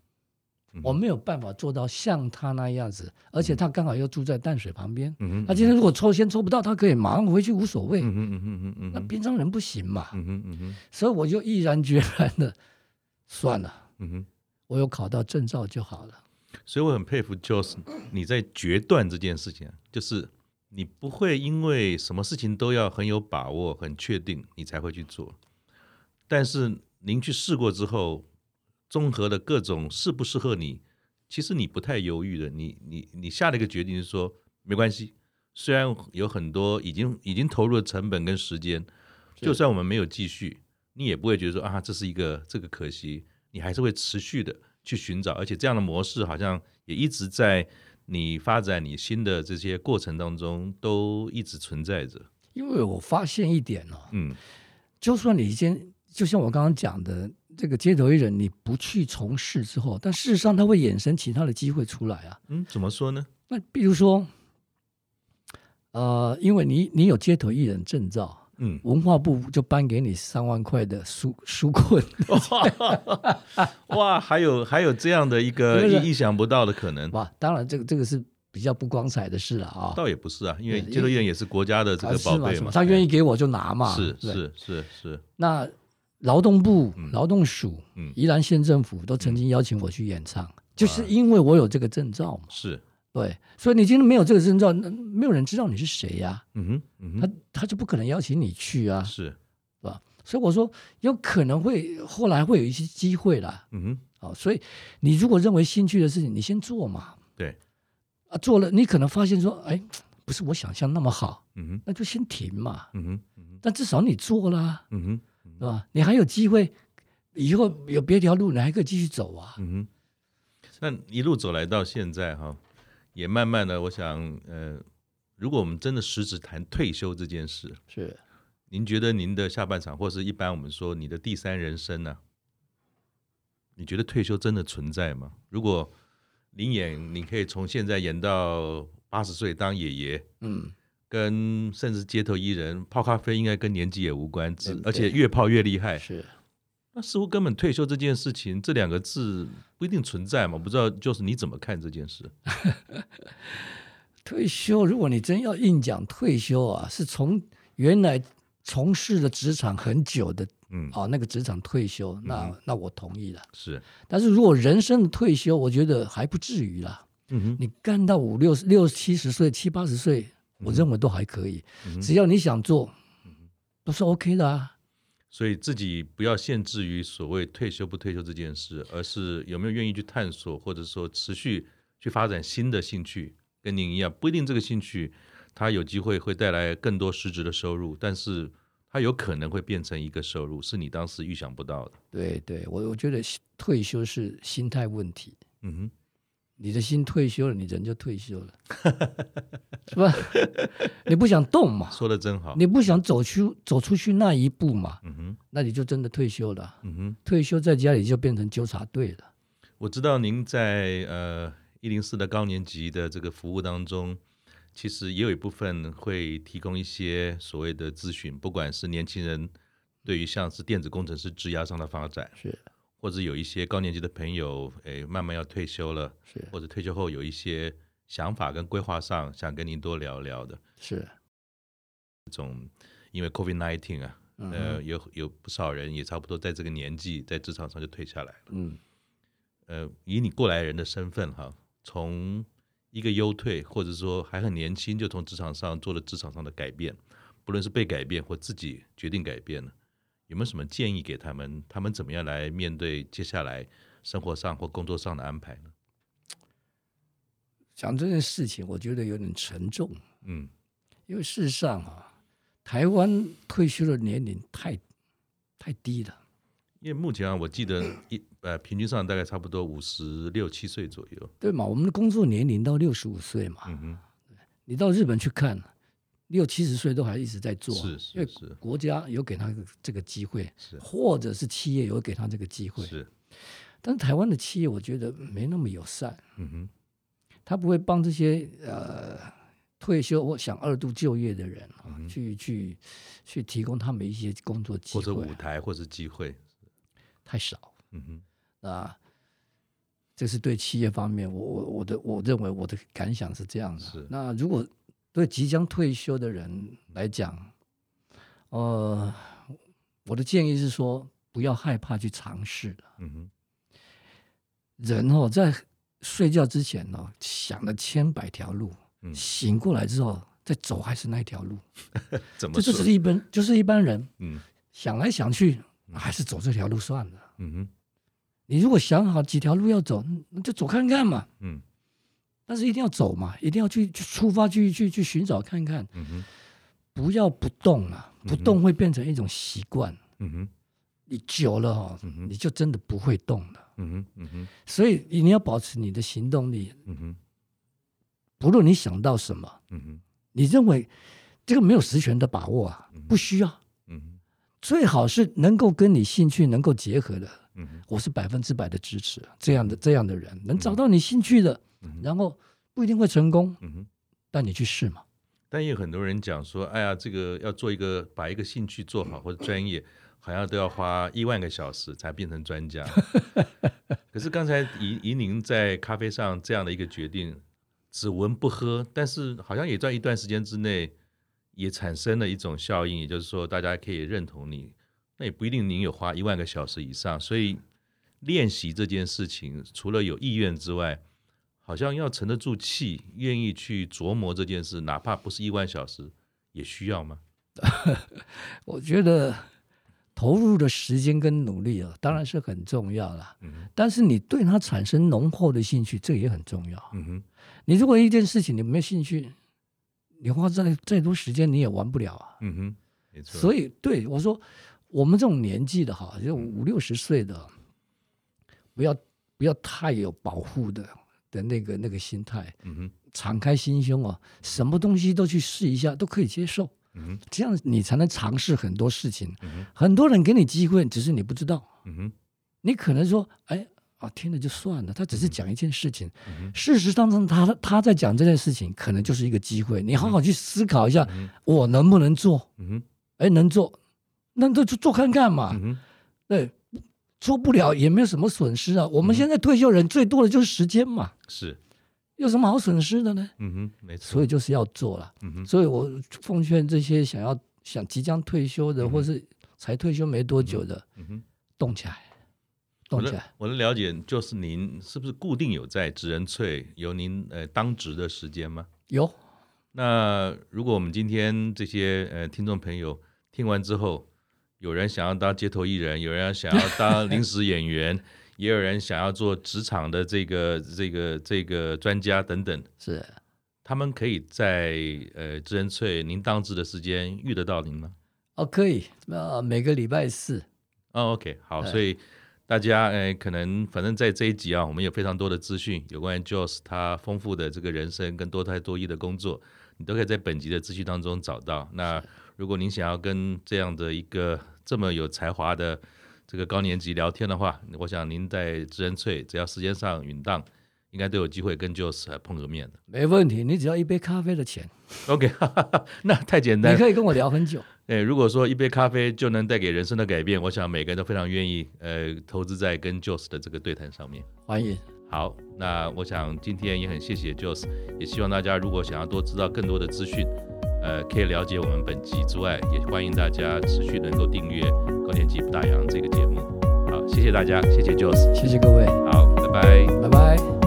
S2: 哼。我没有办法做到像他那样子，而且他刚好又住在淡水旁边，嗯哼，他今天如果抽签抽不到，他可以马上回去无所谓，嗯哼嗯哼嗯那平常人不行嘛，嗯哼嗯哼，所以我就毅然决然的算了，嗯哼，我有考到证照就好了。
S1: 所以我很佩服，就是你在决断这件事情，就是你不会因为什么事情都要很有把握、很确定，你才会去做。但是您去试过之后，综合的各种适不适合你，其实你不太犹豫的，你你你下了一个决定是说没关系，虽然有很多已经已经投入的成本跟时间，就算我们没有继续，你也不会觉得说啊这是一个这个可惜，你还是会持续的。去寻找，而且这样的模式好像也一直在你发展你新的这些过程当中都一直存在着。
S2: 因为我发现一点哦，
S1: 嗯，
S2: 就算你先，就像我刚刚讲的，这个街头艺人你不去从事之后，但事实上它会衍生其他的机会出来啊。
S1: 嗯，怎么说呢？
S2: 那比如说，呃，因为你你有街头艺人证照。
S1: 嗯，
S2: 文化部就颁给你三万块的纾纾困，
S1: 哇，还有还有这样的一个意想不到的可能，
S2: 哇，当然这个这个是比较不光彩的事了啊，
S1: 倒也不是啊，因为街头艺人也是国家的这个宝贝嘛，
S2: 他愿意给我就拿嘛，
S1: 是是是是。
S2: 那劳动部、劳动署、宜兰县政府都曾经邀请我去演唱，就是因为我有这个证照嘛，
S1: 是。
S2: 对，所以你今天没有这个证照，那没有人知道你是谁呀、啊。
S1: 嗯哼，嗯哼，
S2: 他他就不可能邀请你去啊，
S1: 是，
S2: 是吧？所以我说有可能会后来会有一些机会啦。
S1: 嗯哼，
S2: 好，所以你如果认为兴趣的事情，你先做嘛。
S1: 对，
S2: 啊，做了你可能发现说，哎，不是我想象那么好。
S1: 嗯哼，
S2: 那就先停嘛。
S1: 嗯哼，嗯哼，
S2: 但至少你做了。
S1: 嗯哼，
S2: 是吧？你还有机会，以后有别条路，你还可以继续走啊。
S1: 嗯哼，那一路走来到现在哈。也慢慢的，我想，呃，如果我们真的实质谈退休这件事，
S2: 是，
S1: 您觉得您的下半场，或是一般我们说你的第三人生呢、啊？你觉得退休真的存在吗？如果您演，你可以从现在演到八十岁当爷爷，
S2: 嗯，
S1: 跟甚至街头艺人泡咖啡，应该跟年纪也无关，而且越泡越厉害，
S2: 是。
S1: 那似乎根本退休这件事情，这两个字不一定存在嘛？不知道就是你怎么看这件事？
S2: 退休，如果你真要硬讲退休啊，是从原来从事的职场很久的，嗯，啊，那个职场退休，那、嗯、那我同意了。
S1: 是，
S2: 但是如果人生的退休，我觉得还不至于啦。
S1: 嗯哼，
S2: 你干到五六六七十岁、七八十岁，我认为都还可以，嗯、只要你想做，都是 OK 的啊。
S1: 所以自己不要限制于所谓退休不退休这件事，而是有没有愿意去探索，或者说持续去发展新的兴趣。跟您一样，不一定这个兴趣它有机会会带来更多实质的收入，但是它有可能会变成一个收入，是你当时预想不到的。
S2: 对对，我我觉得退休是心态问题。
S1: 嗯哼。
S2: 你的心退休了，你人就退休了，是吧？你不想动嘛？
S1: 说的真好。
S2: 你不想走出走出去那一步嘛？
S1: 嗯哼，
S2: 那你就真的退休了。
S1: 嗯哼，
S2: 退休在家里就变成纠察队了。
S1: 我知道您在呃一零四的高年级的这个服务当中，其实也有一部分会提供一些所谓的咨询，不管是年轻人对于像是电子工程师职涯上的发展
S2: 是。
S1: 或者有一些高年级的朋友，哎，慢慢要退休了，
S2: 是。
S1: 或者退休后有一些想法跟规划上，想跟您多聊聊的，
S2: 是。
S1: 这种因为 COVID-19 啊，嗯、呃，有有不少人也差不多在这个年纪在职场上就退下来了，
S2: 嗯，
S1: 呃，以你过来人的身份哈，从一个优退，或者说还很年轻就从职场上做了职场上的改变，不论是被改变或自己决定改变了。有没有什么建议给他们？他们怎么样来面对接下来生活上或工作上的安排呢？
S2: 讲这件事情，我觉得有点沉重。
S1: 嗯，
S2: 因为事实上啊，台湾退休的年龄太太低了。
S1: 因为目前啊，我记得一呃，平均上大概差不多五十六七岁左右。
S2: 对嘛？我们的工作年龄到六十五岁嘛。
S1: 嗯哼。
S2: 你到日本去看。六七十岁都还一直在做，
S1: 是是是，
S2: 因为国家有给他这个机会，
S1: 是。
S2: 或者是企业有给他这个机会，
S1: 是。
S2: 但是台湾的企业我觉得没那么友善，
S1: 嗯哼，
S2: 他不会帮这些呃退休或想二度就业的人啊，嗯、去去去提供他们一些工作机会，
S1: 或者舞台，或者机会，
S2: 太少，
S1: 嗯哼，
S2: 啊，这是对企业方面，我我我的我认为我的感想是这样的，
S1: 是。
S2: 那如果对即将退休的人来讲，呃，我的建议是说，不要害怕去尝试。
S1: 嗯哼，
S2: 人哦，在睡觉之前、哦，想了千百条路，嗯、醒过来之后再走还是那条路。
S1: 怎么？
S2: 这就是一般，就是一般人。
S1: 嗯，
S2: 想来想去，还是走这条路算了。
S1: 嗯哼，
S2: 你如果想好几条路要走，那就走看看嘛。
S1: 嗯，
S2: 但是一定要走嘛，一定要去去出发去去去寻找看看。
S1: 嗯哼，
S2: 不要不动啊，不动会变成一种习惯。
S1: 嗯哼，
S2: 你久了哦，
S1: 嗯，
S2: 你就真的不会动了。
S1: 嗯哼，嗯哼，
S2: 所以你要保持你的行动力。
S1: 嗯哼，
S2: 不论你想到什么，
S1: 嗯哼，
S2: 你认为这个没有实权的把握啊，不需要。
S1: 嗯哼，
S2: 最好是能够跟你兴趣能够结合的。
S1: 嗯哼，
S2: 我是百分之百的支持这样的这样的人，能找到你兴趣的，然后不一定会成功。嗯哼，但你去试嘛。
S1: 但也有很多人讲说，哎呀，这个要做一个把一个兴趣做好 或者专业。好像都要花一万个小时才变成专家，可是刚才以以您在咖啡上这样的一个决定，只闻不喝，但是好像也在一段时间之内也产生了一种效应，也就是说大家可以认同你，那也不一定您有花一万个小时以上，所以练习这件事情除了有意愿之外，好像要沉得住气，愿意去琢磨这件事，哪怕不是一万小时，也需要吗？
S2: 我觉得。投入的时间跟努力啊，当然是很重要了。嗯哼，但是你对它产生浓厚的兴趣，这也很重要。
S1: 嗯哼，
S2: 你如果一件事情你没有兴趣，你花再再多时间你也玩不了啊。
S1: 嗯哼，没错。
S2: 所以对我说，我们这种年纪的哈，就五六十岁的，不要不要太有保护的的那个那个心态。
S1: 嗯哼，
S2: 敞开心胸啊，什么东西都去试一下，都可以接受。
S1: 嗯，
S2: 这样你才能尝试很多事情。
S1: 嗯，
S2: 很多人给你机会，只是你不知道。
S1: 嗯哼，
S2: 你可能说，哎啊，听了就算了。他只是讲一件事情。
S1: 嗯，
S2: 事实当中，他他在讲这件事情，可能就是一个机会。你好好去思考一下，
S1: 嗯，
S2: 我能不能做？
S1: 嗯哼，
S2: 哎，能做，那就做看看嘛。
S1: 嗯哼，
S2: 对，做不了也没有什么损失啊。我们现在退休人最多的就是时间嘛。
S1: 是。
S2: 有什么好损失的呢？
S1: 嗯哼，没错。
S2: 所以就是要做了。
S1: 嗯哼，
S2: 所以我奉劝这些想要想即将退休的，嗯、或是才退休没多久的，
S1: 嗯哼，
S2: 动起来，动起来。
S1: 我的了解就是您是不是固定有在职人萃有您呃当值的时间吗？
S2: 有。
S1: 那如果我们今天这些呃听众朋友听完之后，有人想要当街头艺人，有人想要当 临时演员。也有人想要做职场的这个这个这个专家等等，
S2: 是
S1: 他们可以在呃职人萃您当值的时间遇得到您吗？
S2: 哦，可以，呃，每个礼拜四。
S1: 哦，OK，好，所以大家呃可能反正在这一集啊，我们有非常多的资讯有关于 Joyce 他丰富的这个人生跟多才多艺的工作，你都可以在本集的资讯当中找到。那如果您想要跟这样的一个这么有才华的这个高年级聊天的话，我想您在职人萃，只要时间上允当，应该都有机会跟 Joyce 碰个面的。
S2: 没问题，你只要一杯咖啡的钱
S1: ，OK，哈 哈那太简单。
S2: 你可以跟我聊很久。
S1: 哎，如果说一杯咖啡就能带给人生的改变，我想每个人都非常愿意，呃，投资在跟 Joyce 的这个对谈上面。
S2: 欢迎。
S1: 好，那我想今天也很谢谢 Joyce，也希望大家如果想要多知道更多的资讯，呃，可以了解我们本集之外，也欢迎大家持续能够订阅高年级不打烊这个节目。好，谢谢大家，谢谢 Joyce，
S2: 谢谢各位，
S1: 好，拜拜，
S2: 拜拜。